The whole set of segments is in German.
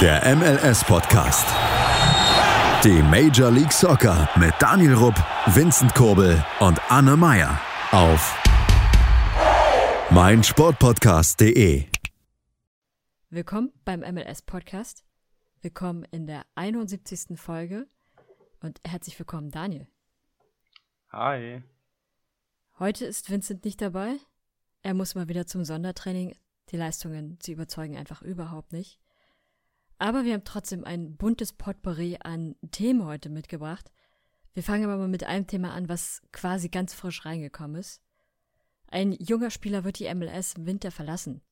Der MLS-Podcast. Die Major League Soccer mit Daniel Rupp, Vincent Kurbel und Anne Meyer auf meinsportpodcast.de. Willkommen beim MLS-Podcast. Willkommen in der 71. Folge und herzlich willkommen, Daniel. Hi. Heute ist Vincent nicht dabei. Er muss mal wieder zum Sondertraining. Die Leistungen, sie überzeugen einfach überhaupt nicht. Aber wir haben trotzdem ein buntes Potpourri an Themen heute mitgebracht. Wir fangen aber mal mit einem Thema an, was quasi ganz frisch reingekommen ist. Ein junger Spieler wird die MLS im Winter verlassen.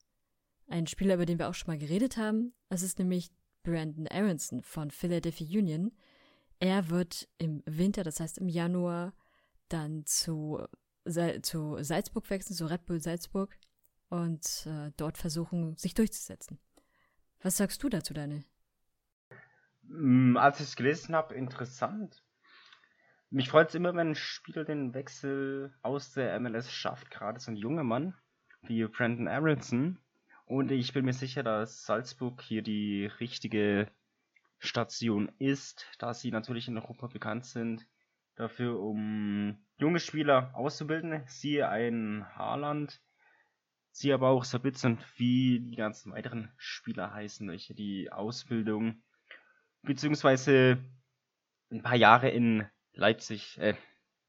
Ein Spieler, über den wir auch schon mal geredet haben. Es ist nämlich Brandon Aronson von Philadelphia Union. Er wird im Winter, das heißt im Januar, dann zu, zu Salzburg wechseln, zu Red Bull Salzburg und äh, dort versuchen, sich durchzusetzen. Was sagst du dazu, Daniel? Mm, als ich es gelesen habe, interessant. Mich freut es immer, wenn ein Spieler den Wechsel aus der MLS schafft, gerade so ein junger Mann wie Brandon Aronson. Und ich bin mir sicher, dass Salzburg hier die richtige Station ist, da sie natürlich in Europa bekannt sind dafür, um junge Spieler auszubilden. Siehe ein Haaland, sie aber auch Sabitzer wie die ganzen weiteren Spieler heißen, welche die Ausbildung beziehungsweise ein paar Jahre in Leipzig, äh,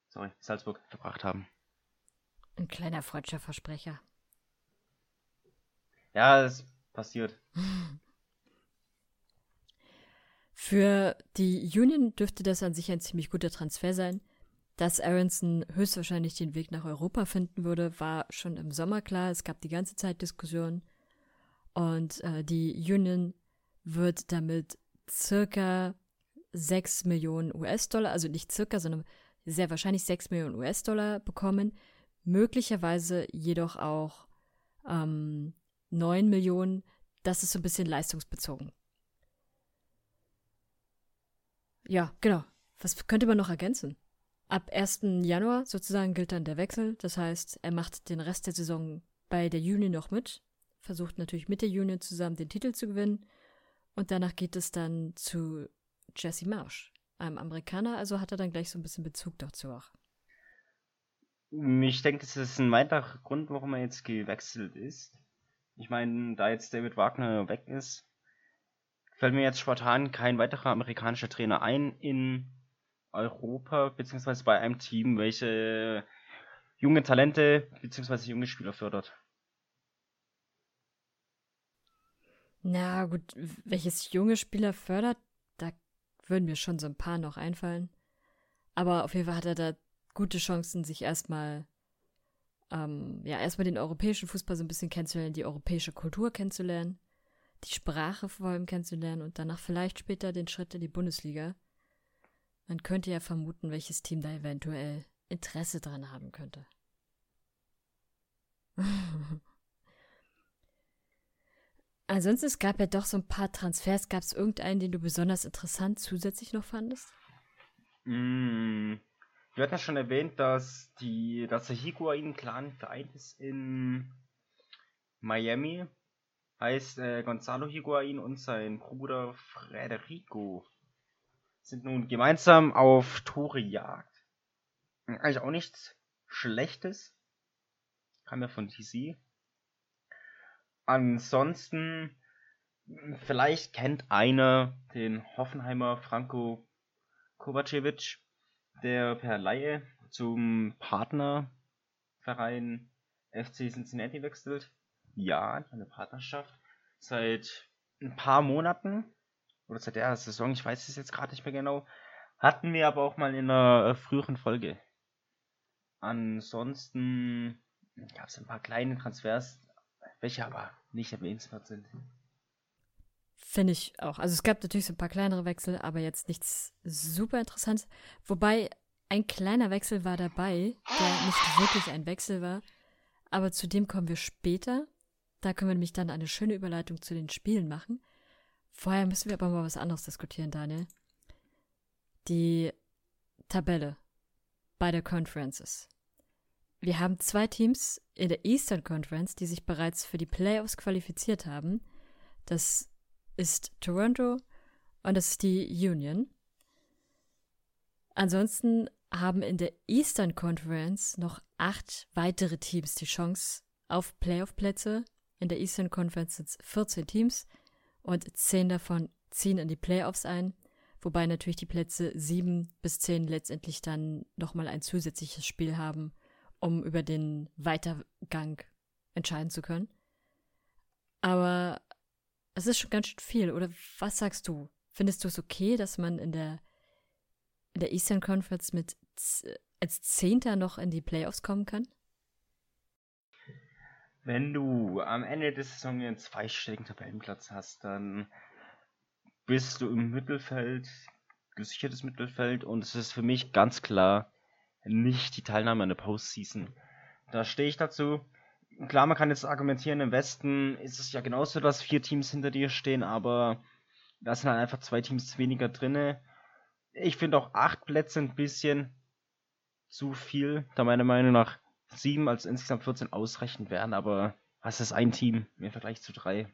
sorry, Salzburg verbracht haben. Ein kleiner freudscher Versprecher. Ja, es passiert. Für die Union dürfte das an sich ein ziemlich guter Transfer sein. Dass Aronson höchstwahrscheinlich den Weg nach Europa finden würde, war schon im Sommer klar. Es gab die ganze Zeit Diskussionen. Und äh, die Union wird damit circa 6 Millionen US-Dollar, also nicht circa, sondern sehr wahrscheinlich 6 Millionen US-Dollar bekommen. Möglicherweise jedoch auch ähm, 9 Millionen. Das ist so ein bisschen leistungsbezogen. Ja, genau. Was könnte man noch ergänzen? Ab 1. Januar sozusagen gilt dann der Wechsel. Das heißt, er macht den Rest der Saison bei der Union noch mit, versucht natürlich mit der Union zusammen den Titel zu gewinnen. Und danach geht es dann zu Jesse Marsh, einem Amerikaner. Also hat er dann gleich so ein bisschen Bezug dazu auch. Ich denke, das ist ein weiterer Grund, warum er jetzt gewechselt ist. Ich meine, da jetzt David Wagner weg ist, fällt mir jetzt spontan kein weiterer amerikanischer Trainer ein in Europa, beziehungsweise bei einem Team, welche junge Talente, beziehungsweise junge Spieler fördert. Na gut, welches junge Spieler fördert, da würden mir schon so ein paar noch einfallen. Aber auf jeden Fall hat er da gute Chancen, sich erstmal, ähm, ja, erstmal den europäischen Fußball so ein bisschen kennenzulernen, die europäische Kultur kennenzulernen, die Sprache vor allem kennenzulernen und danach vielleicht später den Schritt in die Bundesliga. Man könnte ja vermuten, welches Team da eventuell Interesse dran haben könnte. Ansonsten, es gab ja doch so ein paar Transfers. Gab es irgendeinen, den du besonders interessant zusätzlich noch fandest? Mm, wir hatten ja schon erwähnt, dass, die, dass der Higuain-Clan vereint ist in Miami. Heißt äh, Gonzalo Higuain und sein Bruder Federico sind nun gemeinsam auf Torejagd. Eigentlich auch nichts Schlechtes. Kam ja von DC. Ansonsten, vielleicht kennt einer den Hoffenheimer Franco Kovacevic, der per Laie zum Partnerverein FC Cincinnati wechselt. Ja, eine Partnerschaft. Seit ein paar Monaten oder seit der Saison, ich weiß es jetzt gerade nicht mehr genau, hatten wir aber auch mal in einer äh, früheren Folge. Ansonsten gab es ein paar kleine Transfers, welche aber nicht erwähnenswert sind. Finde ich auch. Also es gab natürlich so ein paar kleinere Wechsel, aber jetzt nichts super interessantes. Wobei ein kleiner Wechsel war dabei, der nicht wirklich ein Wechsel war. Aber zu dem kommen wir später. Da können wir nämlich dann eine schöne Überleitung zu den Spielen machen. Vorher müssen wir aber mal was anderes diskutieren, Daniel. Die Tabelle bei der Conferences. Wir haben zwei Teams in der Eastern Conference, die sich bereits für die Playoffs qualifiziert haben. Das ist Toronto und das ist die Union. Ansonsten haben in der Eastern Conference noch acht weitere Teams die Chance auf Playoff-Plätze. In der Eastern Conference sind es 14 Teams und zehn davon ziehen in die Playoffs ein, wobei natürlich die Plätze 7 bis 10 letztendlich dann nochmal ein zusätzliches Spiel haben, um über den Weitergang entscheiden zu können. Aber es ist schon ganz schön viel, oder was sagst du? Findest du es okay, dass man in der, in der Eastern Conference mit als Zehnter noch in die Playoffs kommen kann? Wenn du am Ende der Saison einen zweistelligen Tabellenplatz hast, dann bist du im Mittelfeld, gesichertes Mittelfeld und es ist für mich ganz klar nicht die Teilnahme an der Postseason. Da stehe ich dazu. Klar, man kann jetzt argumentieren, im Westen ist es ja genauso, dass vier Teams hinter dir stehen, aber da sind halt einfach zwei Teams weniger drinne. Ich finde auch acht Plätze ein bisschen zu viel, da meiner Meinung nach sieben als insgesamt 14 ausreichend wären, aber was ist ein Team im Vergleich zu drei?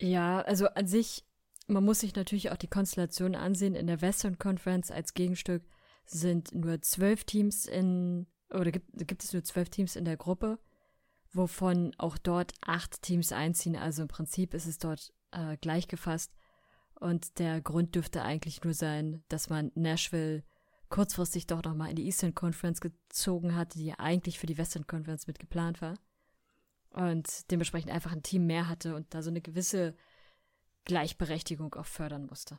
Ja, also an sich, man muss sich natürlich auch die Konstellation ansehen. In der Western Conference als Gegenstück sind nur zwölf Teams in, oder gibt, gibt es nur zwölf Teams in der Gruppe, wovon auch dort acht Teams einziehen. Also im Prinzip ist es dort äh, gleich gefasst. Und der Grund dürfte eigentlich nur sein, dass man Nashville kurzfristig doch nochmal in die Eastern Conference gezogen hatte, die ja eigentlich für die Western Conference mit geplant war. Und dementsprechend einfach ein Team mehr hatte und da so eine gewisse Gleichberechtigung auch fördern musste.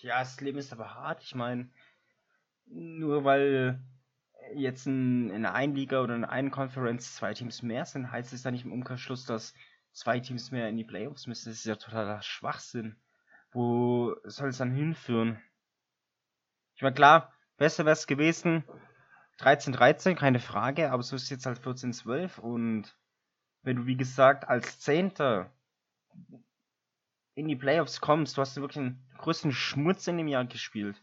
Ja, das Leben ist aber hart. Ich meine, nur weil jetzt in, in einer Liga oder in einer Conference zwei Teams mehr sind, heißt es ja nicht im Umkehrschluss, dass zwei Teams mehr in die Playoffs müssen. Das ist ja totaler Schwachsinn. Wo soll es dann hinführen? Ich meine, klar, besser wäre es gewesen. 13-13, keine Frage, aber so ist es jetzt halt 14-12 und wenn du, wie gesagt, als Zehnter in die Playoffs kommst, du hast wirklich den größten Schmutz in dem Jahr gespielt,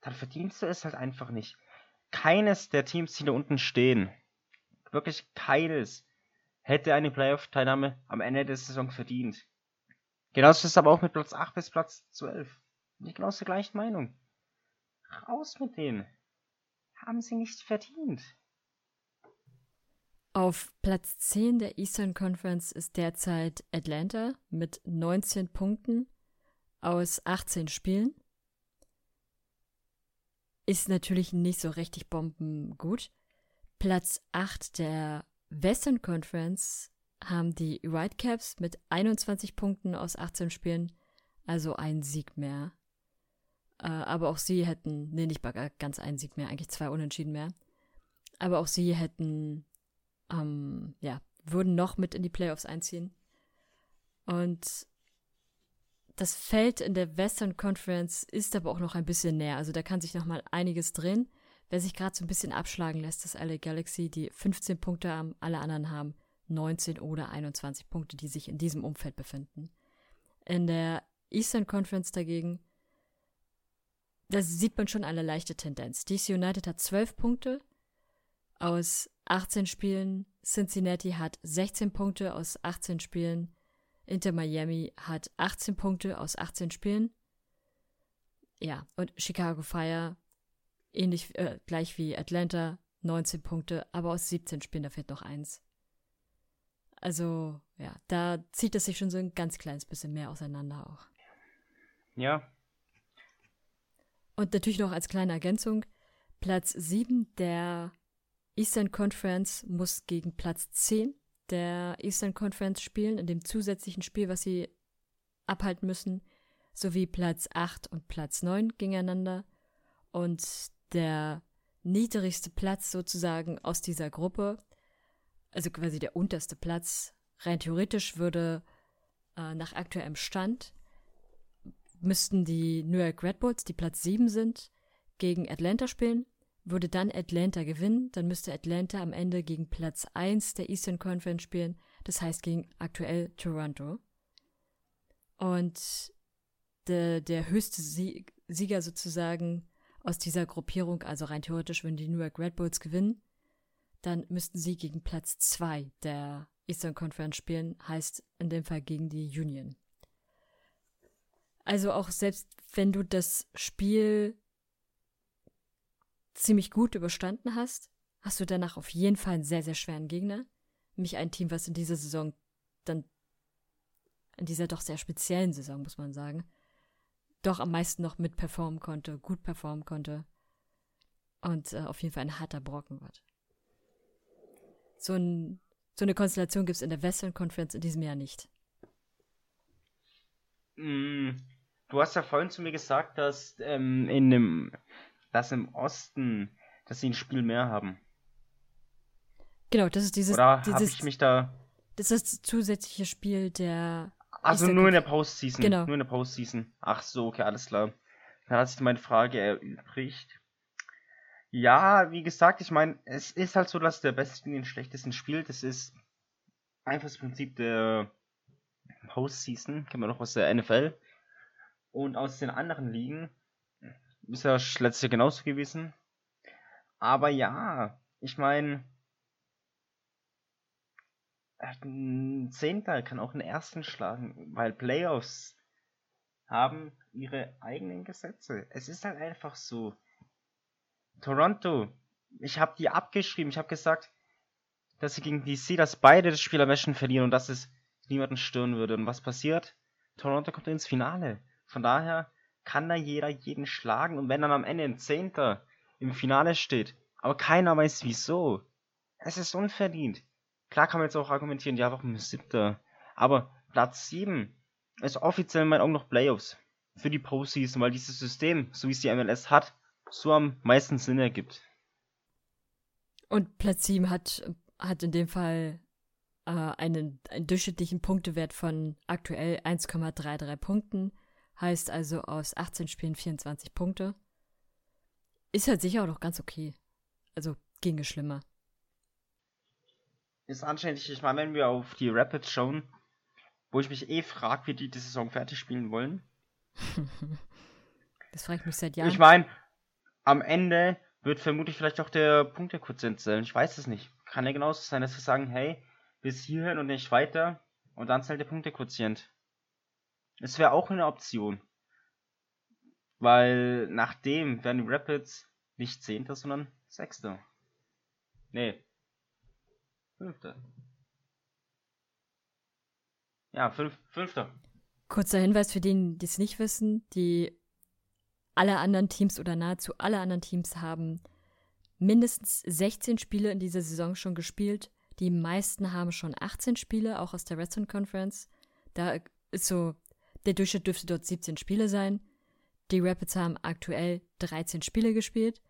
dann verdienst du es halt einfach nicht. Keines der Teams, die da unten stehen, wirklich keines, hätte eine Playoff-Teilnahme am Ende der Saison verdient. Genauso ist es aber auch mit Platz 8 bis Platz 12. Nicht genau der gleichen Meinung. Raus mit denen. Haben sie nicht verdient. Auf Platz 10 der Eastern Conference ist derzeit Atlanta mit 19 Punkten aus 18 Spielen. Ist natürlich nicht so richtig bombengut. Platz 8 der Western Conference haben die Whitecaps mit 21 Punkten aus 18 Spielen, also ein Sieg mehr. Äh, aber auch sie hätten, nee, nicht ganz einen Sieg mehr, eigentlich zwei Unentschieden mehr. Aber auch sie hätten, ähm, ja, würden noch mit in die Playoffs einziehen. Und das Feld in der Western Conference ist aber auch noch ein bisschen näher. Also da kann sich noch mal einiges drehen. Wer sich gerade so ein bisschen abschlagen lässt, ist LA Galaxy, die 15 Punkte haben. Alle anderen haben 19 oder 21 Punkte, die sich in diesem Umfeld befinden. In der Eastern Conference dagegen da sieht man schon eine leichte Tendenz. DC United hat 12 Punkte aus 18 Spielen. Cincinnati hat 16 Punkte aus 18 Spielen. Inter Miami hat 18 Punkte aus 18 Spielen. Ja, und Chicago Fire, ähnlich äh, gleich wie Atlanta, 19 Punkte, aber aus 17 Spielen, da fehlt noch eins. Also, ja, da zieht es sich schon so ein ganz kleines bisschen mehr auseinander auch. Ja, und natürlich noch als kleine Ergänzung, Platz 7 der Eastern Conference muss gegen Platz 10 der Eastern Conference spielen, in dem zusätzlichen Spiel, was sie abhalten müssen, sowie Platz 8 und Platz 9 gegeneinander. Und der niedrigste Platz sozusagen aus dieser Gruppe, also quasi der unterste Platz, rein theoretisch würde äh, nach aktuellem Stand müssten die New York Red Bulls, die Platz 7 sind, gegen Atlanta spielen. Würde dann Atlanta gewinnen, dann müsste Atlanta am Ende gegen Platz 1 der Eastern Conference spielen, das heißt gegen aktuell Toronto. Und de, der höchste Sieg, Sieger sozusagen aus dieser Gruppierung, also rein theoretisch, wenn die New York Red Bulls gewinnen, dann müssten sie gegen Platz 2 der Eastern Conference spielen, heißt in dem Fall gegen die Union. Also auch selbst wenn du das Spiel ziemlich gut überstanden hast, hast du danach auf jeden Fall einen sehr, sehr schweren Gegner. Nämlich ein Team, was in dieser Saison dann, in dieser doch sehr speziellen Saison, muss man sagen, doch am meisten noch mit performen konnte, gut performen konnte. Und äh, auf jeden Fall ein harter Brocken wird. So, ein, so eine Konstellation gibt es in der Western Conference in diesem Jahr nicht. Mm, du hast ja vorhin zu mir gesagt, dass ähm, in dem, dass im Osten, dass sie ein Spiel mehr haben. Genau, das ist dieses. Oder habe ich mich da. Das ist das zusätzliche Spiel der. Also nur in der. Postseason. Genau. Nur in der Postseason. Ach so, okay, alles klar. Dann hat sich meine Frage erübrigt. Ja, wie gesagt, ich meine, es ist halt so, dass der Beste gegen den Schlechtesten spielt. Das ist einfach das Prinzip der Postseason. Kennen wir noch aus der NFL. Und aus den anderen Ligen ist ja letztes Jahr genauso gewesen. Aber ja, ich meine, ein Zehnter kann auch einen Ersten schlagen, weil Playoffs haben ihre eigenen Gesetze. Es ist halt einfach so. Toronto, ich habe die abgeschrieben. Ich habe gesagt, dass sie gegen DC, dass beide das Spiel am verlieren und dass es niemanden stören würde. Und was passiert? Toronto kommt ins Finale. Von daher kann da jeder jeden schlagen. Und wenn dann am Ende ein Zehnter im Finale steht, aber keiner weiß wieso, es ist unverdient. Klar kann man jetzt auch argumentieren, ja, warum siebter? Aber Platz 7 ist offiziell in meinen Augen noch Playoffs für die Postseason, weil dieses System, so wie es die MLS hat, so am meisten Sinn ergibt. Und Platz 7 hat, hat in dem Fall äh, einen, einen durchschnittlichen Punktewert von aktuell 1,33 Punkten. Heißt also aus 18 Spielen 24 Punkte. Ist halt sicher auch noch ganz okay. Also ginge schlimmer. Ist anständig, ich meine, wenn wir auf die Rapids schauen, wo ich mich eh frage, wie die die Saison fertig spielen wollen. Das frage ich mich seit Jahren. Ich meine, am Ende wird vermutlich vielleicht auch der Punktequotient zählen. Ich weiß es nicht. Kann ja genauso sein, dass wir sagen, hey, bis hierhin und nicht weiter. Und dann zählt der Punktequotient. Es wäre auch eine Option. Weil nachdem werden die Rapids nicht Zehnter, sondern Sechster. Nee. Fünfter. Ja, fünf, Fünfter. Kurzer Hinweis für diejenigen, die es nicht wissen, die alle anderen Teams oder nahezu alle anderen Teams haben mindestens 16 Spiele in dieser Saison schon gespielt. Die meisten haben schon 18 Spiele, auch aus der Western Conference. Da ist so, der Durchschnitt dürfte dort 17 Spiele sein. Die Rapids haben aktuell 13 Spiele gespielt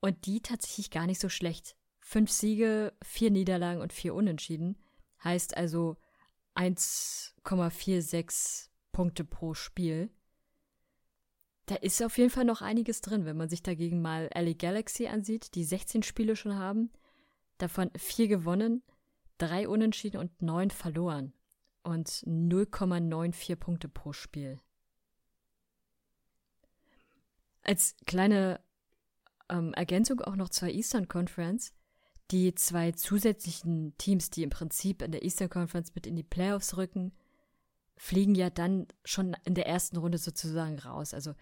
und die tatsächlich gar nicht so schlecht. Fünf Siege, vier Niederlagen und vier Unentschieden. Heißt also 1,46 Punkte pro Spiel. Da ist auf jeden Fall noch einiges drin, wenn man sich dagegen mal LA Galaxy ansieht, die 16 Spiele schon haben, davon vier gewonnen, drei unentschieden und neun verloren und 0,94 Punkte pro Spiel. Als kleine ähm, Ergänzung auch noch zur Eastern Conference. Die zwei zusätzlichen Teams, die im Prinzip in der Eastern Conference mit in die Playoffs rücken, fliegen ja dann schon in der ersten Runde sozusagen raus. Also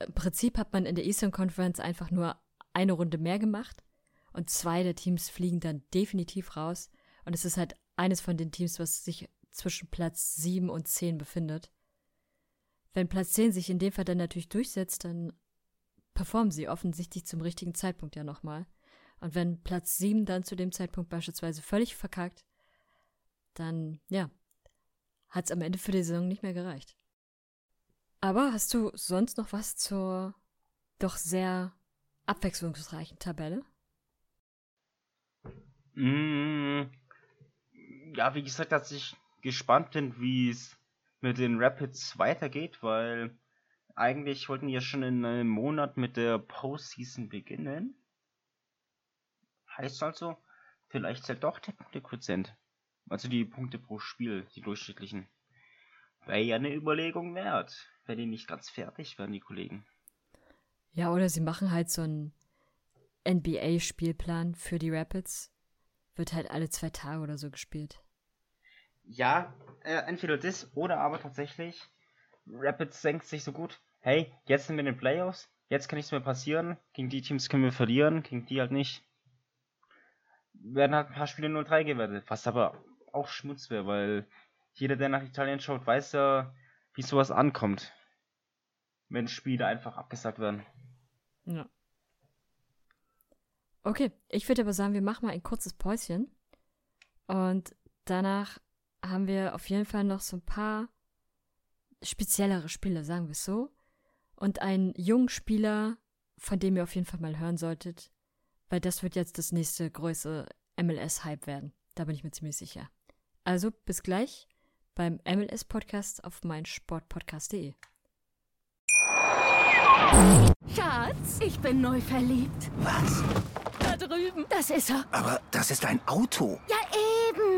im Prinzip hat man in der Eastern Conference einfach nur eine Runde mehr gemacht und zwei der Teams fliegen dann definitiv raus. Und es ist halt eines von den Teams, was sich zwischen Platz 7 und 10 befindet. Wenn Platz 10 sich in dem Fall dann natürlich durchsetzt, dann performen sie offensichtlich zum richtigen Zeitpunkt ja nochmal. Und wenn Platz 7 dann zu dem Zeitpunkt beispielsweise völlig verkackt, dann, ja, hat es am Ende für die Saison nicht mehr gereicht. Aber hast du sonst noch was zur doch sehr abwechslungsreichen Tabelle? Mm, ja, wie gesagt, dass ich gespannt bin, wie es mit den Rapids weitergeht, weil eigentlich wollten die ja schon in einem Monat mit der Postseason beginnen. Heißt also, vielleicht zählt doch der Punktequotient. Also die Punkte pro Spiel, die durchschnittlichen. Wäre ja eine Überlegung wert, wenn die nicht ganz fertig werden, die Kollegen. Ja, oder sie machen halt so einen NBA-Spielplan für die Rapids. Wird halt alle zwei Tage oder so gespielt. Ja, äh, entweder das oder aber tatsächlich, Rapids denkt sich so gut, hey, jetzt sind wir in den Playoffs, jetzt kann nichts mehr passieren, gegen die Teams können wir verlieren, gegen die halt nicht. Werden halt ein paar Spiele 0-3 gewertet, was aber auch Schmutz wäre, weil jeder, der nach Italien schaut, weiß ja, wie sowas ankommt. Wenn Spiele einfach abgesagt werden. Ja. Okay, ich würde aber sagen, wir machen mal ein kurzes Päuschen. Und danach haben wir auf jeden Fall noch so ein paar speziellere Spiele, sagen wir es so. Und einen jungen Spieler, von dem ihr auf jeden Fall mal hören solltet, weil das wird jetzt das nächste größere MLS-Hype werden. Da bin ich mir ziemlich sicher. Also bis gleich beim MLS-Podcast auf meinsportpodcast.de. Schatz, ich bin neu verliebt. Was? Da drüben. Das ist er. Aber das ist ein Auto. Ja,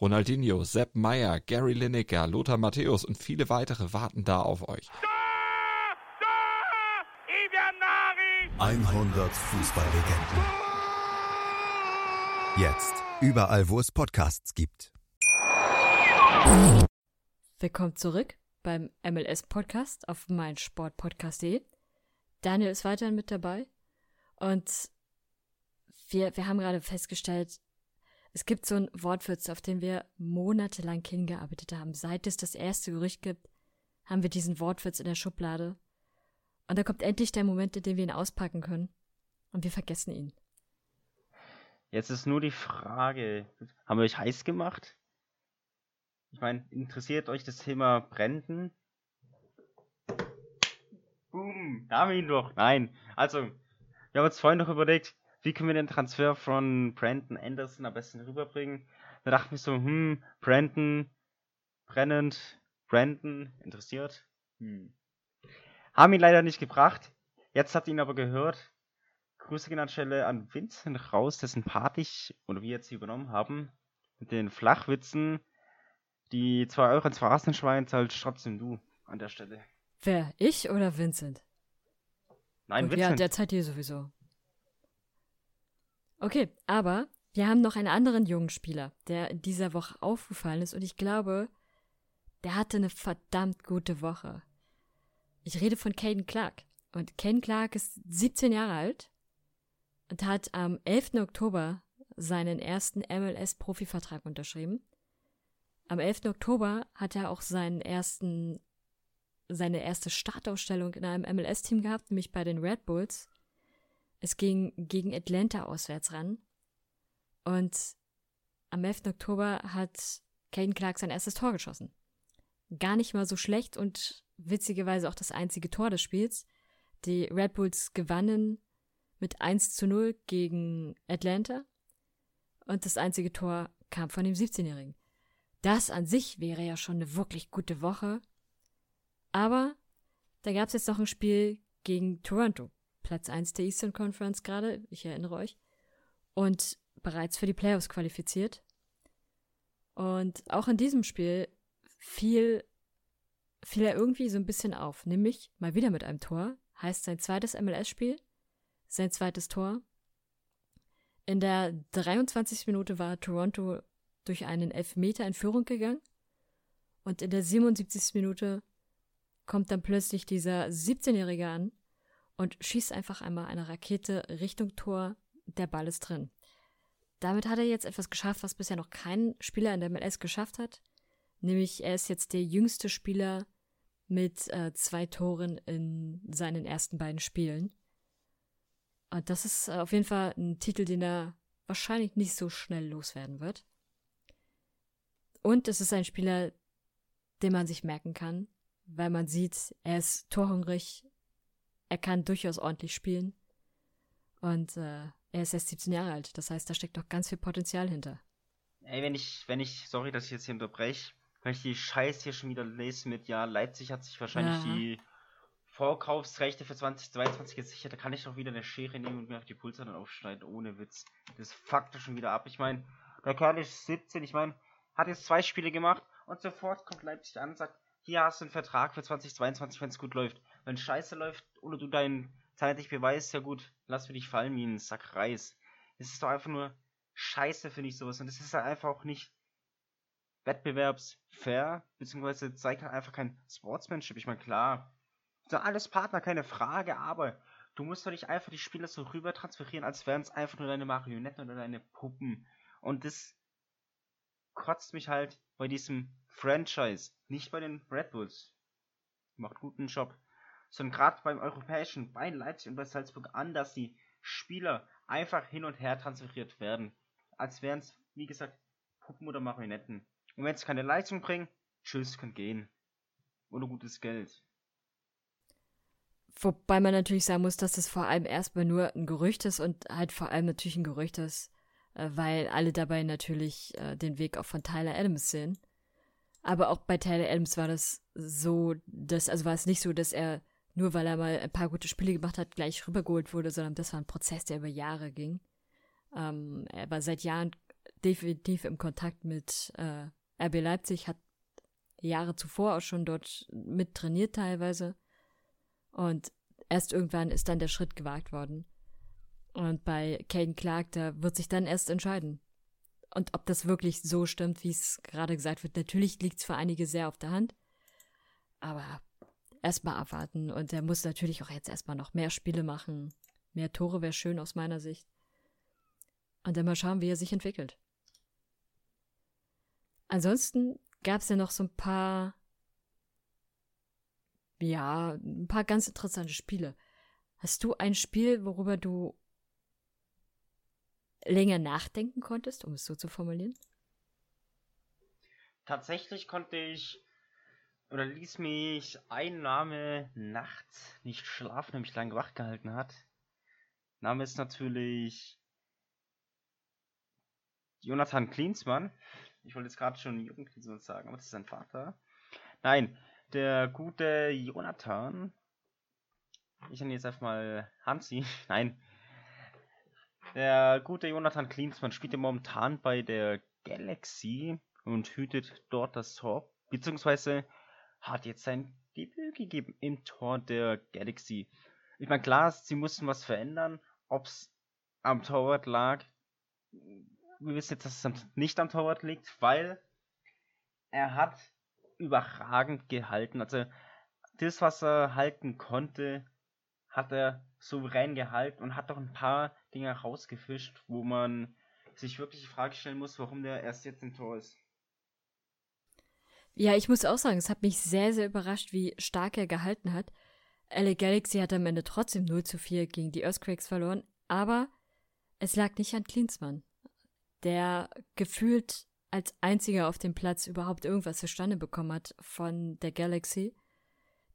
Ronaldinho, Sepp Meyer, Gary Lineker, Lothar Matthäus und viele weitere warten da auf euch. 100 Fußballlegenden. Jetzt überall, wo es Podcasts gibt. Willkommen zurück beim MLS-Podcast auf meinsportpodcast.de. Daniel ist weiterhin mit dabei. Und wir, wir haben gerade festgestellt, es gibt so ein Wortwitz, auf den wir monatelang hingearbeitet haben. Seit es das erste Gerücht gibt, haben wir diesen Wortwitz in der Schublade. Und da kommt endlich der Moment, in dem wir ihn auspacken können. Und wir vergessen ihn. Jetzt ist nur die Frage, haben wir euch heiß gemacht? Ich meine, interessiert euch das Thema Bränden? Boom, da haben wir ihn doch. Nein, also, wir haben uns vorhin noch überlegt, wie können wir den Transfer von Brandon Anderson am besten rüberbringen. Da dachten wir so, hm, Brandon, brennend, Brandon, interessiert. Hm. Haben ihn leider nicht gebracht. Jetzt habt ihr ihn aber gehört. Grüße gehen an Stelle an Vincent raus, dessen Part ich, oder wir jetzt hier übernommen haben. Mit den Flachwitzen. Die 2 Euro ins Phrasenschwein zahlt trotzdem du an der Stelle. Wer? Ich oder Vincent? Nein, Und ja, Vincent. derzeit hier sowieso. Okay, aber wir haben noch einen anderen jungen Spieler, der in dieser Woche aufgefallen ist und ich glaube, der hatte eine verdammt gute Woche. Ich rede von Caden Clark. Und Caden Clark ist 17 Jahre alt und hat am 11. Oktober seinen ersten MLS-Profivertrag unterschrieben. Am 11. Oktober hat er auch seinen ersten, seine erste Startausstellung in einem MLS-Team gehabt, nämlich bei den Red Bulls. Es ging gegen Atlanta auswärts ran. Und am 11. Oktober hat Caden Clark sein erstes Tor geschossen. Gar nicht mal so schlecht und witzigerweise auch das einzige Tor des Spiels. Die Red Bulls gewannen mit 1 zu 0 gegen Atlanta. Und das einzige Tor kam von dem 17-Jährigen. Das an sich wäre ja schon eine wirklich gute Woche. Aber da gab es jetzt noch ein Spiel gegen Toronto. Platz 1 der Eastern Conference gerade, ich erinnere euch. Und bereits für die Playoffs qualifiziert. Und auch in diesem Spiel fiel, fiel er irgendwie so ein bisschen auf. Nämlich mal wieder mit einem Tor. Heißt sein zweites MLS-Spiel, sein zweites Tor. In der 23. Minute war Toronto durch einen Elfmeter in Führung gegangen. Und in der 77. Minute kommt dann plötzlich dieser 17-Jährige an und schießt einfach einmal eine Rakete Richtung Tor. Der Ball ist drin. Damit hat er jetzt etwas geschafft, was bisher noch kein Spieler in der MLS geschafft hat. Nämlich er ist jetzt der jüngste Spieler mit äh, zwei Toren in seinen ersten beiden Spielen. Und das ist äh, auf jeden Fall ein Titel, den er wahrscheinlich nicht so schnell loswerden wird. Und es ist ein Spieler, den man sich merken kann, weil man sieht, er ist torhungrig, er kann durchaus ordentlich spielen und äh, er ist erst 17 Jahre alt. Das heißt, da steckt noch ganz viel Potenzial hinter. Ey, wenn ich, wenn ich, sorry, dass ich jetzt hier unterbreche, weil ich die Scheiße hier schon wieder lese mit, ja, Leipzig hat sich wahrscheinlich Ja. die Vorkaufsrechte für 2022 gesichert. Da kann ich doch wieder eine Schere nehmen und mir auf die Pulse dann aufschneiden, ohne Witz. Das fuckt schon wieder ab. Ich meine, der Kerl ist 17, ich meine, hat jetzt zwei Spiele gemacht und sofort kommt Leipzig an und sagt, hier hast du einen Vertrag für 2022, wenn es gut läuft. Wenn Scheiße läuft oder du deinen nicht beweist, ja gut, lass für dich fallen wie ein Sack Reis. Es ist doch einfach nur Scheiße, finde ich sowas. Und es ist halt einfach auch nicht wettbewerbsfair, beziehungsweise zeigt halt einfach kein Sportsmanship. Ich meine, klar, sind alles Partner, keine Frage, aber du musst doch nicht einfach die Spieler so rüber transferieren, als wären es einfach nur deine Marionetten oder deine Puppen. Und das kotzt mich halt bei diesem Franchise, nicht bei den Red Bulls. Macht guten Job. Sondern gerade beim europäischen, bei Leipzig und bei Salzburg an, dass die Spieler einfach hin und her transferiert werden. Als wären es, wie gesagt, Puppen oder Marionetten. Und wenn es keine Leistung bringen, tschüss, könnt gehen. Ohne gutes Geld. Wobei man natürlich sagen muss, dass das vor allem erstmal nur ein Gerücht ist und halt vor allem natürlich ein Gerücht ist, äh, weil alle dabei natürlich äh, den Weg auch von Tyler Adams sehen. Aber auch bei Tyler Adams war das so, dass, also war es nicht so, dass er nur weil er mal ein paar gute Spiele gemacht hat, gleich rübergeholt wurde, sondern das war ein Prozess, der über Jahre ging. Ähm, er war seit Jahren definitiv im Kontakt mit äh, RB Leipzig, hat Jahre zuvor auch schon dort mit trainiert teilweise. Und erst irgendwann ist dann der Schritt gewagt worden. Und bei Caden Clark, da wird sich dann erst entscheiden. Und ob das wirklich so stimmt, wie es gerade gesagt wird, natürlich liegt es für einige sehr auf der Hand. Aber erstmal abwarten. Und er muss natürlich auch jetzt erstmal noch mehr Spiele machen. Mehr Tore wäre schön aus meiner Sicht. Und dann mal schauen, wie er sich entwickelt. Ansonsten gab es ja noch so ein paar ja, ein paar ganz interessante Spiele. Hast du ein Spiel, worüber du länger nachdenken konntest, um es so zu formulieren? Tatsächlich konnte ich oder ließ mich ein Name nachts nicht schlafen, mich lange wach gehalten hat. Name ist natürlich Jonathan Klinsmann. Ich wollte jetzt gerade schon Jürgen Klinsmann sagen, aber das ist sein Vater. Nein, der gute Jonathan. Ich nenne jetzt einfach mal Hansi. Nein. Der gute Jonathan Klinsmann spielt ja momentan bei der Galaxy und hütet dort das Tor. Beziehungsweise hat jetzt sein Debüt gegeben im Tor der Galaxy. Ich meine, klar, sie mussten was verändern. Ob es am Torwart lag, wir wissen jetzt, dass es nicht am Torwart liegt, weil er hat überragend gehalten. Also das, was er halten konnte, hat er souverän gehalten und hat doch ein paar Dinge rausgefischt, wo man sich wirklich die Frage stellen muss, warum der erst jetzt im Tor ist. Ja, ich muss auch sagen, es hat mich sehr, sehr überrascht, wie stark er gehalten hat. LA Galaxy hat am Ende trotzdem 0 zu 4 gegen die Earthquakes verloren, aber es lag nicht an Klinsmann, der gefühlt als einziger auf dem Platz überhaupt irgendwas zustande bekommen hat von der Galaxy.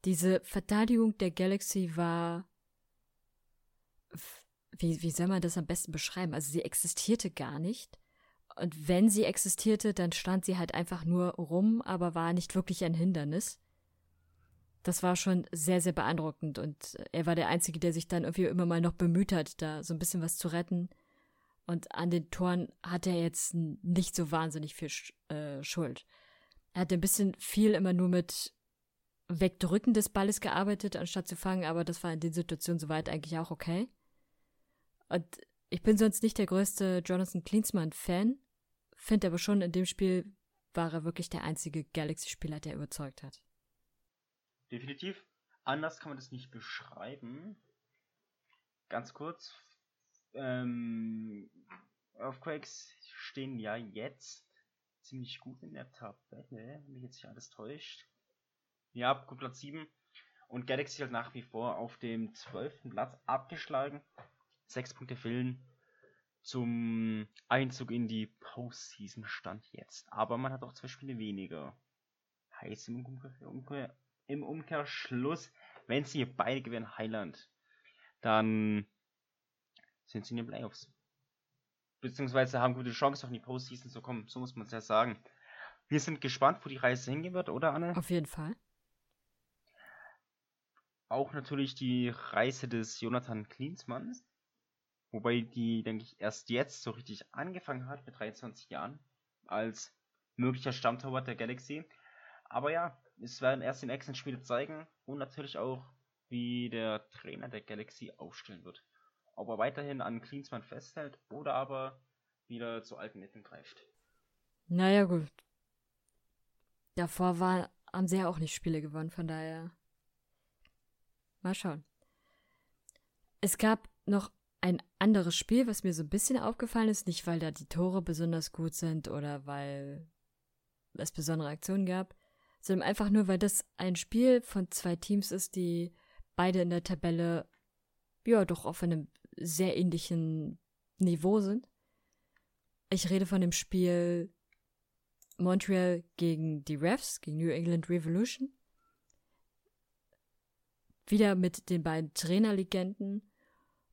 Diese Verteidigung der Galaxy war. Wie, wie soll man das am besten beschreiben? Also sie existierte gar nicht. Und wenn sie existierte, dann stand sie halt einfach nur rum, aber war nicht wirklich ein Hindernis. Das war schon sehr, sehr beeindruckend und er war der Einzige, der sich dann irgendwie immer mal noch bemüht hat, da so ein bisschen was zu retten. Und an den Toren hat er jetzt nicht so wahnsinnig viel äh, Schuld. Er hat ein bisschen viel immer nur mit Wegdrücken des Balles gearbeitet, anstatt zu fangen, aber das war in den Situationen soweit eigentlich auch okay. Und ich bin sonst nicht der größte Jonathan Klinsmann-Fan, finde aber schon, in dem Spiel war er wirklich der einzige Galaxy-Spieler, der überzeugt hat. Definitiv. Anders kann man das nicht beschreiben. Ganz kurz, ähm, Earthquakes stehen ja jetzt ziemlich gut in der Tabelle, wenn mich jetzt nicht alles täuscht. Ja, gut Platz 7. Und Galaxy halt nach wie vor auf dem 12. Platz abgeschlagen. Sechs Punkte fehlen zum Einzug in die Postseason stand jetzt. Aber man hat auch zwei Spiele weniger. Heißt im, Umkehr, im Umkehrschluss, wenn sie beide gewinnen Highland, dann sind sie in den Playoffs. Beziehungsweise haben gute Chance auf die Postseason zu kommen, so muss man es ja sagen. Wir sind gespannt, wo die Reise hingehen wird, oder Anne? Auf jeden Fall. Auch natürlich die Reise des Jonathan Klinsmanns. Wobei die, denke ich, erst jetzt so richtig angefangen hat mit 23 Jahren als möglicher Stammtorwart der Galaxy. Aber ja, es werden erst die nächsten Spiele zeigen und natürlich auch, wie der Trainer der Galaxy aufstellen wird. Ob er weiterhin an Klinsmann festhält oder aber wieder zu alten Mitteln greift. Naja, gut. Davor war, haben sie ja auch nicht Spiele gewonnen, von daher. Mal schauen. Es gab noch ein anderes Spiel, was mir so ein bisschen aufgefallen ist, nicht weil da die Tore besonders gut sind oder weil es besondere Aktionen gab, sondern einfach nur, weil das ein Spiel von zwei Teams ist, die beide in der Tabelle ja doch auf einem sehr ähnlichen Niveau sind. Ich rede von dem Spiel Montreal gegen die Refs, gegen New England Revolution. Wieder mit den beiden Trainerlegenden.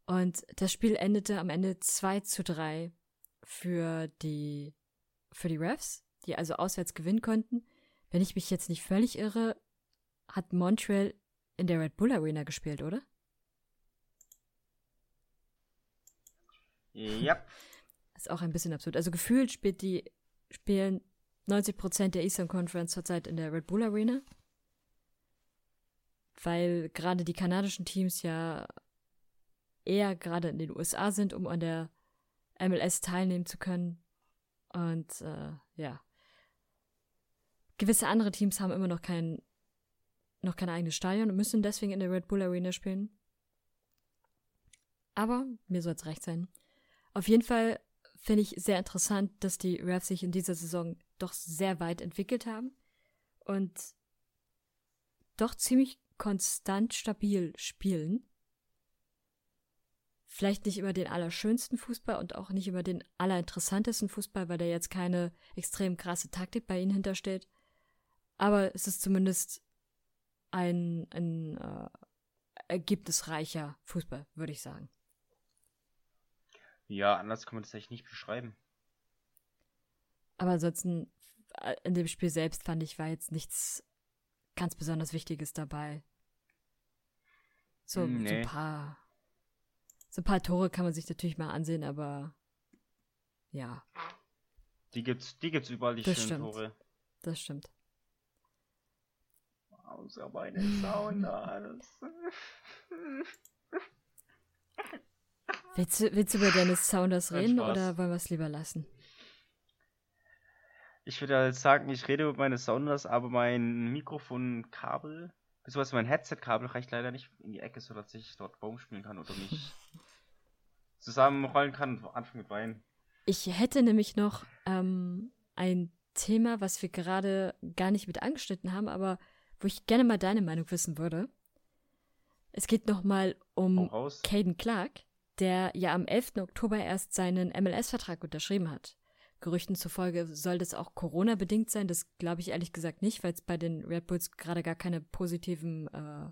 Und das Spiel endete am Ende 2 zu 3 für die, für die Refs, die also auswärts gewinnen konnten. Wenn ich mich jetzt nicht völlig irre, hat Montreal in der Red Bull Arena gespielt, oder? Ja. ist auch ein bisschen absurd. Also gefühlt spielt die, spielen 90% der Eastern Conference zurzeit in der Red Bull Arena. Weil gerade die kanadischen Teams ja eher gerade in den USA sind, um an der MLS teilnehmen zu können. Und äh, ja. Gewisse andere Teams haben immer noch kein, noch kein eigenes Stadion und müssen deswegen in der Red Bull Arena spielen. Aber mir soll es recht sein. Auf jeden Fall finde ich sehr interessant, dass die Refs sich in dieser Saison doch sehr weit entwickelt haben und doch ziemlich konstant stabil spielen. Vielleicht nicht immer den allerschönsten Fußball und auch nicht immer den allerinteressantesten Fußball, weil da jetzt keine extrem krasse Taktik bei ihnen hintersteht. Aber es ist zumindest ein, ein äh, ergebnisreicher Fußball, würde ich sagen. Ja, anders kann man das eigentlich nicht beschreiben. Aber ansonsten, äh, in dem Spiel selbst fand ich, war jetzt nichts ganz besonders Wichtiges dabei. So, nee. so ein paar. So ein paar Tore kann man sich natürlich mal ansehen, aber ja. Die gibt's, die gibt's überall, die das schönen stimmt. Tore. Das stimmt. Außer meine Sounders. Willst du, willst du über deine Sounders reden oder wollen wir es lieber lassen? Ich würde halt sagen, ich rede über meine Sounders, aber mein Mikrofonkabel, beziehungsweise mein Headset-Kabel reicht leider nicht in die Ecke, sodass ich dort Baum spielen kann oder mich zusammenrollen kann und anfangen mit Weinen. Ich hätte nämlich noch ähm, ein Thema, was wir gerade gar nicht mit angeschnitten haben, aber wo ich gerne mal deine Meinung wissen würde. Es geht nochmal um Caden Clark der ja am 11. Oktober erst seinen MLS-Vertrag unterschrieben hat. Gerüchten zufolge soll das auch Corona-bedingt sein. Das glaube ich ehrlich gesagt nicht, weil es bei den Red Bulls gerade gar keine positiven, äh,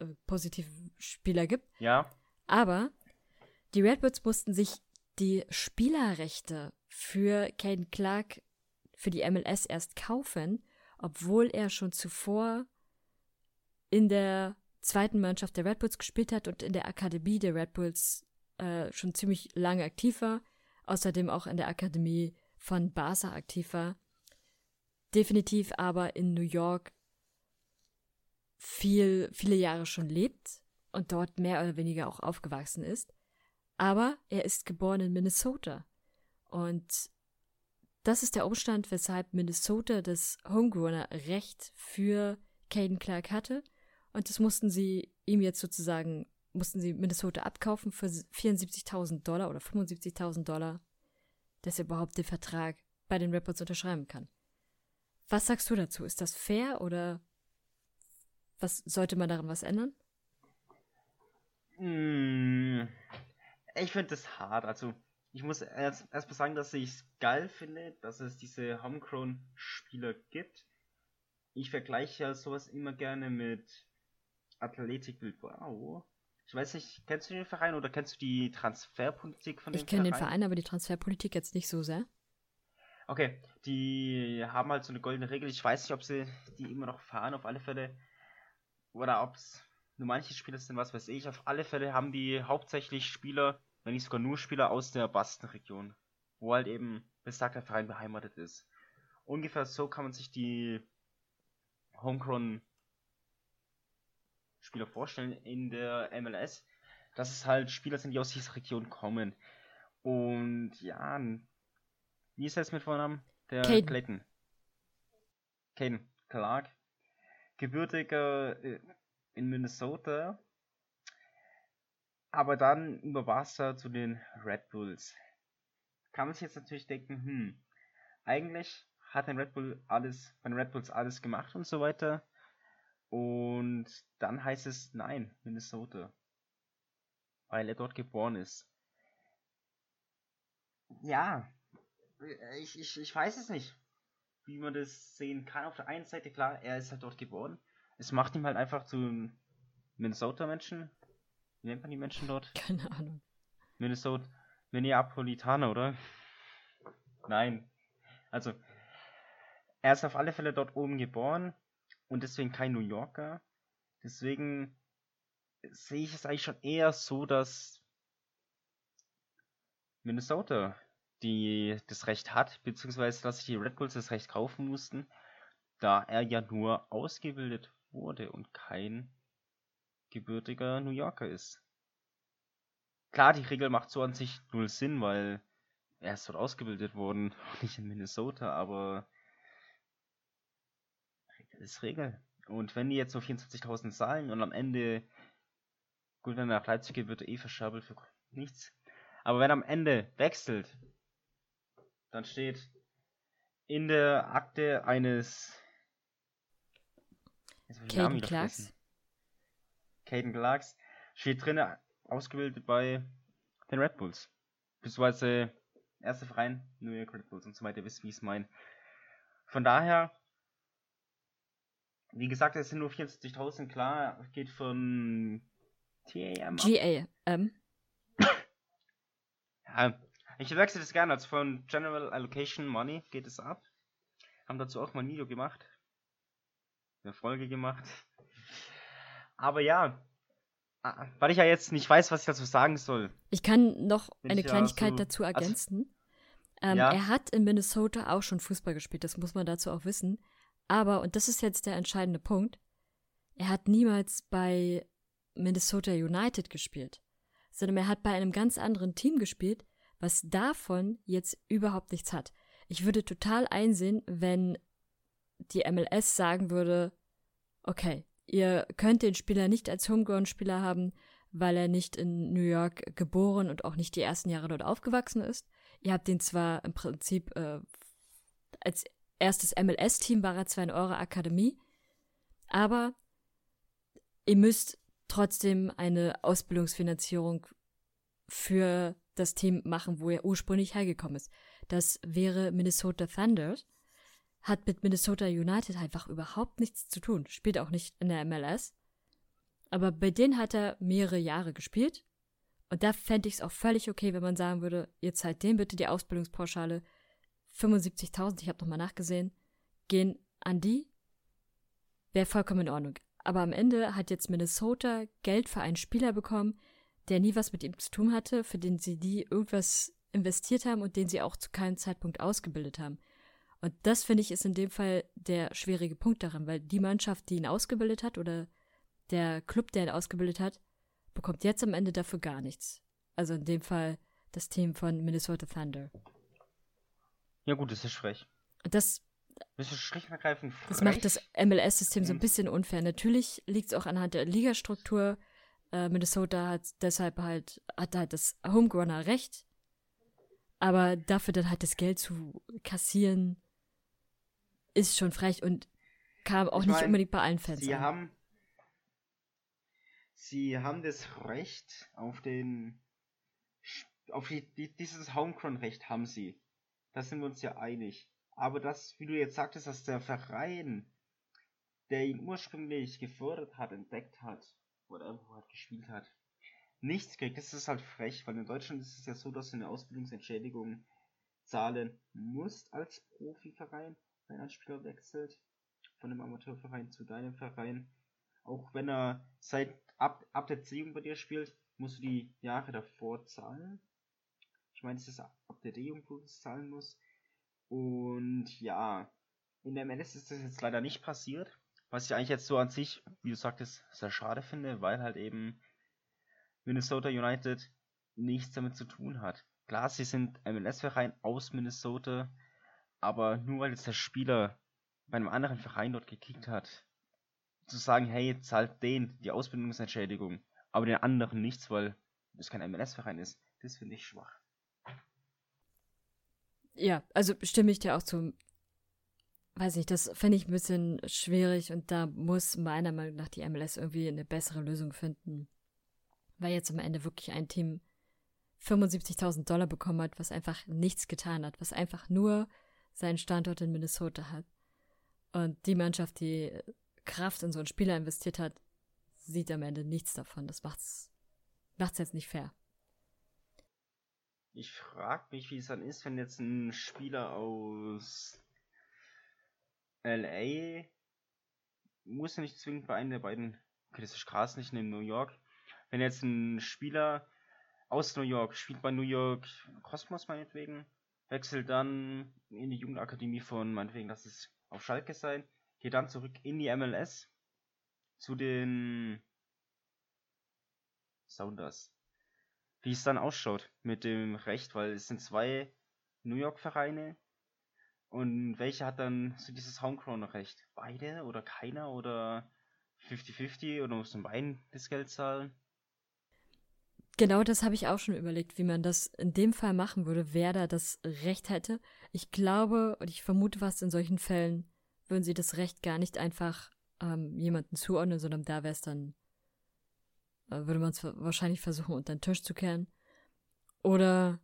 äh, positiven Spieler gibt. Ja. Aber die Red Bulls mussten sich die Spielerrechte für Caden Clark für die MLS erst kaufen, obwohl er schon zuvor in der zweiten Mannschaft der Red Bulls gespielt hat und in der Akademie der Red Bulls äh, schon ziemlich lange aktiv war. Außerdem auch in der Akademie von Barca aktiv war. Definitiv aber in New York viel, viele Jahre schon lebt und dort mehr oder weniger auch aufgewachsen ist. Aber er ist geboren in Minnesota. Und das ist der Umstand, weshalb Minnesota das Homegrowner-Recht für Caden Clark hatte und das mussten sie ihm jetzt sozusagen, mussten sie Minnesota abkaufen für 74.000 Dollar oder 75.000 Dollar, dass er überhaupt den Vertrag bei den Rappers unterschreiben kann. Was sagst du dazu? Ist das fair oder was sollte man daran was ändern? Hm, ich finde das hart. Also, ich muss erst mal sagen, dass ich es geil finde, dass es diese Homegrown-Spieler gibt. Ich vergleiche ja sowas immer gerne mit Athletik Bilbao. Ich weiß nicht, kennst du den Verein oder kennst du die Transferpolitik von dem Ich kenne den Verein, aber die Transferpolitik jetzt nicht so sehr. Okay, die haben halt so eine goldene Regel. Ich weiß nicht, ob sie die immer noch fahren, auf alle Fälle. Oder ob es nur manche Spieler sind, was weiß ich. Auf alle Fälle haben die hauptsächlich Spieler, wenn nicht sogar nur Spieler aus der Boston-Region, wo halt eben besagter Verein beheimatet ist. Ungefähr so kann man sich die Homegrown Spieler vorstellen in der MLS, dass es halt Spieler sind, die aus dieser Region kommen. Und ja, wie ist das mit Vornamen? Der Caden. Clayton. Caden Clark. Gebürtiger äh, in Minnesota. Aber dann über Barca zu den Red Bulls. Kann man sich jetzt natürlich denken, hm, eigentlich hat ein Red Bull alles, bei den Red Bulls alles gemacht und so weiter. Und dann heißt es nein, Minnesota. Weil er dort geboren ist. Ja, ich, ich, ich weiß es nicht, wie man das sehen kann. Auf der einen Seite, klar, er ist halt dort geboren. Es macht ihn halt einfach zu einem Minnesota-Menschen. Wie nennt man die Menschen dort? Keine Ahnung. Minnesota, Minneapolitaner, oder? Nein. Also, er ist auf alle Fälle dort oben geboren und deswegen kein New Yorker. Deswegen sehe ich es eigentlich schon eher so, dass Minnesota die das Recht hat, beziehungsweise dass sich die Red Bulls das Recht kaufen mussten, da er ja nur ausgebildet wurde und kein gebürtiger New Yorker ist. Klar, die Regel macht so an sich null Sinn, weil er ist dort ausgebildet worden, nicht in Minnesota, aber ist Regel. Und wenn die jetzt nur 24.000 zahlen und am Ende, gut, wenn er nach Leipzig geht, wird er eh verscherbelt für nichts. Aber wenn er am Ende wechselt, dann steht in der Akte eines Caden Clarks. Caden Clarks steht drin, ausgebildet bei den Red Bulls. Beziehungsweise erster Verein, New York Red Bulls und so weiter, ihr wisst, wie ich es meine. Von daher, wie gesagt, es sind nur 44.000, klar, geht von TAM. GAM. Ja, ich wechsle das gerne, also von General Allocation Money geht es ab. Haben dazu auch mal ein Video gemacht. Eine Folge gemacht. Aber ja, weil ich ja jetzt nicht weiß, was ich dazu sagen soll. Ich kann noch eine ja Kleinigkeit so- dazu also- ergänzen. ähm, Ja. Er hat in Minnesota auch schon Fußball gespielt, das muss man dazu auch wissen. Aber, und das ist jetzt der entscheidende Punkt, er hat niemals bei Minnesota United gespielt, sondern er hat bei einem ganz anderen Team gespielt, was davon jetzt überhaupt nichts hat. Ich würde total einsehen, wenn die MLS sagen würde, okay, ihr könnt den Spieler nicht als Homegrown-Spieler haben, weil er nicht in New York geboren und auch nicht die ersten Jahre dort aufgewachsen ist. Ihr habt ihn zwar im Prinzip äh, als erstes MLS-Team war er zwar in eurer Akademie, aber ihr müsst trotzdem eine Ausbildungsfinanzierung für das Team machen, wo er ursprünglich hergekommen ist. Das wäre Minnesota Thunder. Hat mit Minnesota United einfach überhaupt nichts zu tun. Spielt auch nicht in der MLS. Aber bei denen hat er mehrere Jahre gespielt. Und da fände ich es auch völlig okay, wenn man sagen würde, ihr zahlt dem bitte die Ausbildungspauschale 75.000, ich habe nochmal nachgesehen, gehen an die. Wäre vollkommen in Ordnung. Aber am Ende hat jetzt Minnesota Geld für einen Spieler bekommen, der nie was mit ihm zu tun hatte, für den sie die irgendwas investiert haben und den sie auch zu keinem Zeitpunkt ausgebildet haben. Und das finde ich ist in dem Fall der schwierige Punkt daran, weil die Mannschaft, die ihn ausgebildet hat oder der Club, der ihn ausgebildet hat, bekommt jetzt am Ende dafür gar nichts. Also in dem Fall das Team von Minnesota Thunder. Ja gut, das ist frech. Das, Das ist schlicht und ergreifend frech. das macht das MLS-System so ein Und- bisschen unfair. Natürlich liegt es auch anhand der Ligastruktur. Äh, Minnesota hat deshalb halt, hat halt das Homegrowner Recht. Aber dafür dann halt das Geld zu kassieren, ist schon frech und kam auch Ich nicht mein, unbedingt bei allen Fans Sie an. haben, sie haben das Recht auf den, auf die, die, dieses Homegrown-Recht haben sie. Da sind wir uns ja einig. Aber das, wie du jetzt sagtest, dass der Verein, der ihn ursprünglich gefördert hat, entdeckt hat, oder irgendwo halt gespielt hat, nichts kriegt, das ist halt frech, weil in Deutschland ist es ja so, dass du eine Ausbildungsentschädigung zahlen musst als Profiverein, wenn ein Spieler wechselt von einem Amateurverein zu deinem Verein. Auch wenn er seit ab, ab der C-Jugend bei dir spielt, musst du die Jahre davor zahlen. Ich meine, es ist ab der D-Jugend, es zahlen musst. Und ja, in der MLS ist das jetzt leider nicht passiert. Was ich eigentlich jetzt so an sich, wie du sagtest, sehr schade finde, weil halt eben Minnesota United nichts damit zu tun hat. Klar, sie sind MLS-Verein aus Minnesota, aber nur weil jetzt der Spieler bei einem anderen Verein dort gekickt hat, zu sagen, hey, zahlt den die Ausbildungsentschädigung, aber den anderen nichts, weil das kein MLS-Verein ist, das finde ich schwach. Ja, also stimme ich dir auch zu. Weiß nicht, das finde ich ein bisschen schwierig und da muss meiner Meinung nach die MLS irgendwie eine bessere Lösung finden. Weil jetzt am Ende wirklich ein Team 75.000 Dollar bekommen hat, was einfach nichts getan hat, was einfach nur seinen Standort in Minnesota hat. Und die Mannschaft, die Kraft in so einen Spieler investiert hat, sieht am Ende nichts davon. Das macht's, macht's jetzt nicht fair. Ich frage mich, wie es dann ist, wenn jetzt ein Spieler aus LA muss ja nicht zwingend bei einem der beiden, okay, das ist krass nicht in New York. Wenn jetzt ein Spieler aus New York spielt bei New York Cosmos meinetwegen, wechselt dann in die Jugendakademie von meinetwegen, das ist auf Schalke sein, geht dann zurück in die MLS zu den Sounders. Wie es dann ausschaut mit dem Recht, weil es sind zwei New York Vereine und welcher hat dann so dieses Homegrown-Recht? Beide oder keiner oder 50-50 oder muss man beiden das Geld zahlen? Genau das habe ich auch schon überlegt, wie man das in dem Fall machen würde, wer da das Recht hätte. Ich glaube und ich vermute fast in solchen Fällen würden sie das Recht gar nicht einfach ähm, jemanden zuordnen, sondern da wäre es dann, würde man es wahrscheinlich versuchen, unter den Tisch zu kehren. Oder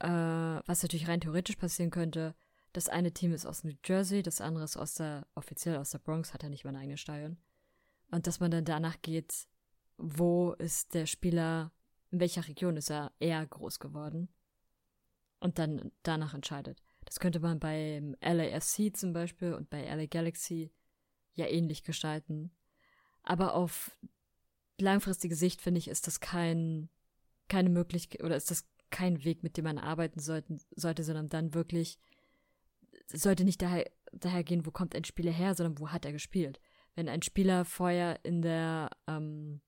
äh, was natürlich rein theoretisch passieren könnte, das eine Team ist aus New Jersey, das andere ist aus der, offiziell aus der Bronx, hat ja nicht mal ein eigenes Stadion. Und dass man dann danach geht, wo ist der Spieler, in welcher Region ist er eher groß geworden und dann danach entscheidet. Das könnte man beim LAFC zum Beispiel und bei LA Galaxy ja ähnlich gestalten. Aber auf langfristige Sicht finde ich, ist das kein, keine Möglichkeit oder ist das kein Weg, mit dem man arbeiten sollten, sollte, sondern dann wirklich sollte nicht daher, daher gehen, wo kommt ein Spieler her, sondern wo hat er gespielt. Wenn ein Spieler vorher in der ähm,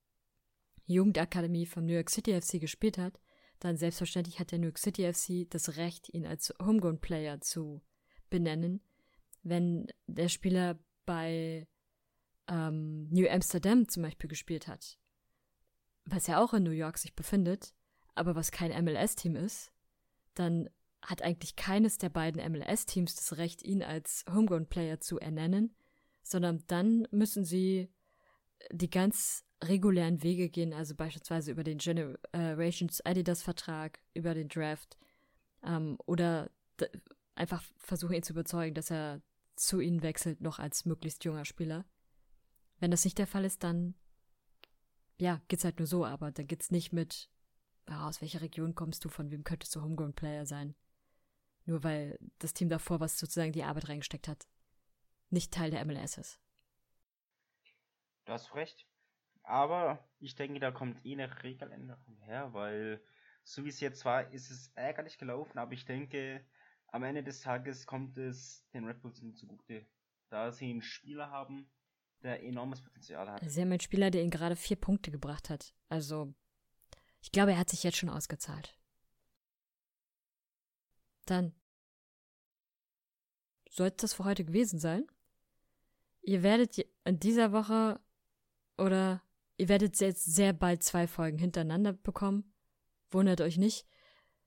Jugendakademie vom New York City FC gespielt hat, dann selbstverständlich hat der New York City FC das Recht, ihn als Homegrown Player zu benennen. Wenn der Spieler bei ähm, New Amsterdam zum Beispiel gespielt hat, was ja auch in New York sich befindet, aber was kein MLS-Team ist, dann hat eigentlich keines der beiden MLS-Teams das Recht, ihn als Homegrown Player zu ernennen, sondern dann müssen sie die ganz regulären Wege gehen, also beispielsweise über den Generations Adidas Vertrag, über den Draft ähm, oder einfach versuchen ihn zu überzeugen, dass er zu ihnen wechselt, noch als möglichst junger Spieler. Wenn das nicht der Fall ist, dann ja, geht's halt nur so, aber da geht's nicht mit, ja, aus welcher Region kommst du, von wem könntest du Homegrown Player sein. Nur weil das Team davor, was sozusagen die Arbeit reingesteckt hat, nicht Teil der MLS ist. Du hast recht. Aber ich denke, da kommt eh eine Regeländerung her, weil so wie es jetzt war, ist es ärgerlich gelaufen, aber ich denke, am Ende des Tages kommt es den Red Bulls zugute, da sie einen Spieler haben, der enormes Potenzial hat. Sie haben einen Spieler, der ihnen gerade vier Punkte gebracht hat. Also, ich glaube, er hat sich jetzt schon ausgezahlt. Dann sollte das für heute gewesen sein. Ihr werdet in dieser Woche oder Ihr werdet jetzt sehr bald zwei Folgen hintereinander bekommen. Wundert euch nicht.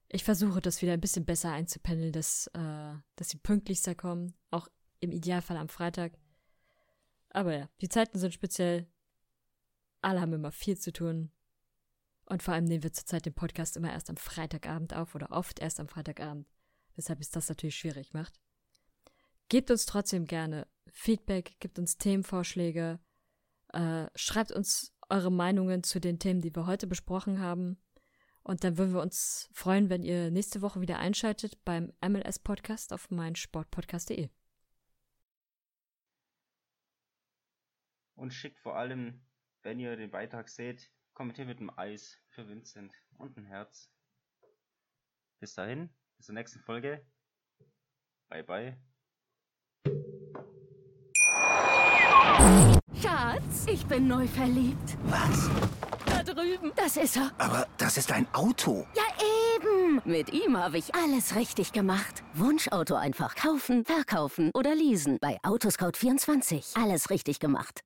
Ich versuche das wieder ein bisschen besser einzupendeln, dass, äh, dass sie pünktlichster kommen. Auch im Idealfall am Freitag. Aber ja, die Zeiten sind speziell. Alle haben immer viel zu tun. Und vor allem nehmen wir zurzeit den Podcast immer erst am Freitagabend auf oder oft erst am Freitagabend. Weshalb es das natürlich schwierig macht. Gebt uns trotzdem gerne Feedback, gebt uns Themenvorschläge, äh, schreibt uns eure Meinungen zu den Themen, die wir heute besprochen haben. Und dann würden wir uns freuen, wenn ihr nächste Woche wieder einschaltet beim MLS Podcast auf meinsportpodcast.de. Und schickt vor allem, wenn ihr den Beitrag seht, kommentiert mit einem Eis für Vincent und ein Herz. Bis dahin, bis zur nächsten Folge. Bye bye. Schatz, ich bin neu verliebt. Was? Da drüben. Das ist er. Aber das ist ein Auto. Ja, eben. Mit ihm habe ich alles richtig gemacht. Wunschauto einfach kaufen, verkaufen oder leasen. Bei Autoscout24. Alles richtig gemacht.